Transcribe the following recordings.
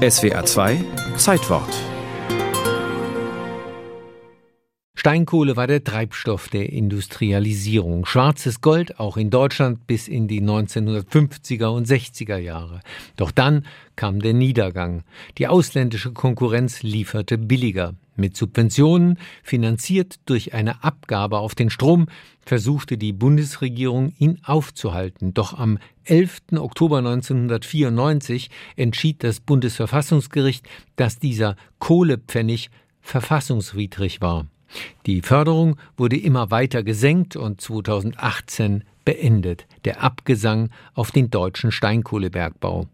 SWA 2 Zeitwort Steinkohle war der Treibstoff der Industrialisierung. Schwarzes Gold auch in Deutschland bis in die 1950er und 60er Jahre. Doch dann kam der Niedergang. Die ausländische Konkurrenz lieferte billiger. Mit Subventionen, finanziert durch eine Abgabe auf den Strom, versuchte die Bundesregierung, ihn aufzuhalten. Doch am 11. Oktober 1994 entschied das Bundesverfassungsgericht, dass dieser Kohlepfennig verfassungswidrig war. Die Förderung wurde immer weiter gesenkt und 2018 beendet, der Abgesang auf den deutschen Steinkohlebergbau.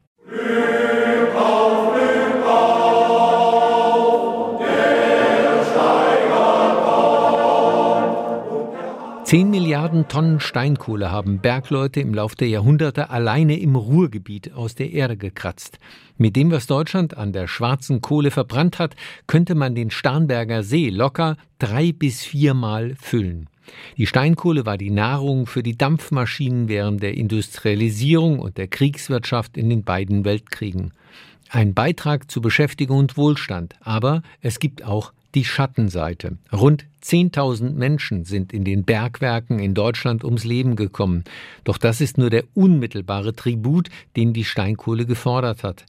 Zehn Milliarden Tonnen Steinkohle haben Bergleute im Lauf der Jahrhunderte alleine im Ruhrgebiet aus der Erde gekratzt. Mit dem, was Deutschland an der schwarzen Kohle verbrannt hat, könnte man den Starnberger See locker drei bis viermal füllen. Die Steinkohle war die Nahrung für die Dampfmaschinen während der Industrialisierung und der Kriegswirtschaft in den beiden Weltkriegen. Ein Beitrag zu Beschäftigung und Wohlstand, aber es gibt auch die Schattenseite. Rund 10.000 Menschen sind in den Bergwerken in Deutschland ums Leben gekommen. Doch das ist nur der unmittelbare Tribut, den die Steinkohle gefordert hat.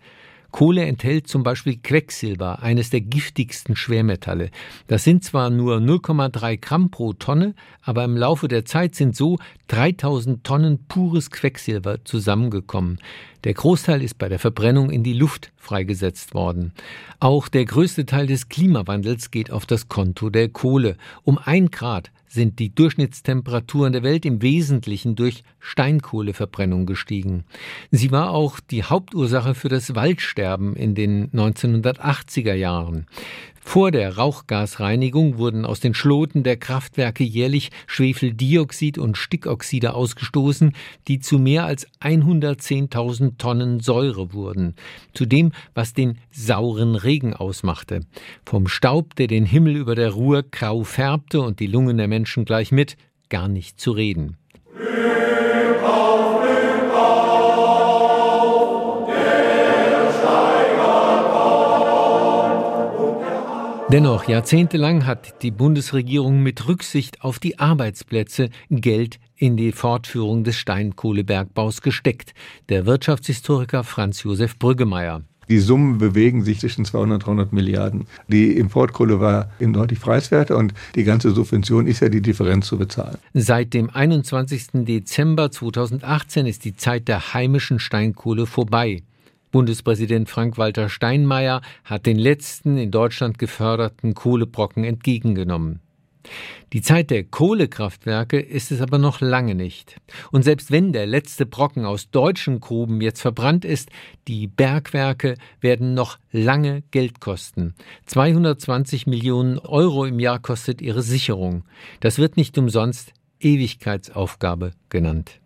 Kohle enthält zum Beispiel Quecksilber, eines der giftigsten Schwermetalle. Das sind zwar nur 0,3 Gramm pro Tonne, aber im Laufe der Zeit sind so 3000 Tonnen pures Quecksilber zusammengekommen. Der Großteil ist bei der Verbrennung in die Luft freigesetzt worden. Auch der größte Teil des Klimawandels geht auf das Konto der Kohle. Um ein Grad sind die Durchschnittstemperaturen der Welt im Wesentlichen durch Steinkohleverbrennung gestiegen. Sie war auch die Hauptursache für das Waldsterben in den 1980er Jahren. Vor der Rauchgasreinigung wurden aus den Schloten der Kraftwerke jährlich Schwefeldioxid und Stickoxide ausgestoßen, die zu mehr als 110.000 Tonnen Säure wurden, zu dem, was den sauren Regen ausmachte. Vom Staub, der den Himmel über der Ruhr grau färbte und die Lungen der Menschen gleich mit, gar nicht zu reden. Dennoch, jahrzehntelang hat die Bundesregierung mit Rücksicht auf die Arbeitsplätze Geld in die Fortführung des Steinkohlebergbaus gesteckt. Der Wirtschaftshistoriker Franz Josef Brüggemeier. Die Summen bewegen sich zwischen 200 und 300 Milliarden. Die Importkohle war eben deutlich preiswerter und die ganze Subvention ist ja die Differenz zu bezahlen. Seit dem 21. Dezember 2018 ist die Zeit der heimischen Steinkohle vorbei. Bundespräsident Frank-Walter Steinmeier hat den letzten in Deutschland geförderten Kohlebrocken entgegengenommen. Die Zeit der Kohlekraftwerke ist es aber noch lange nicht. Und selbst wenn der letzte Brocken aus deutschen Gruben jetzt verbrannt ist, die Bergwerke werden noch lange Geld kosten. 220 Millionen Euro im Jahr kostet ihre Sicherung. Das wird nicht umsonst Ewigkeitsaufgabe genannt.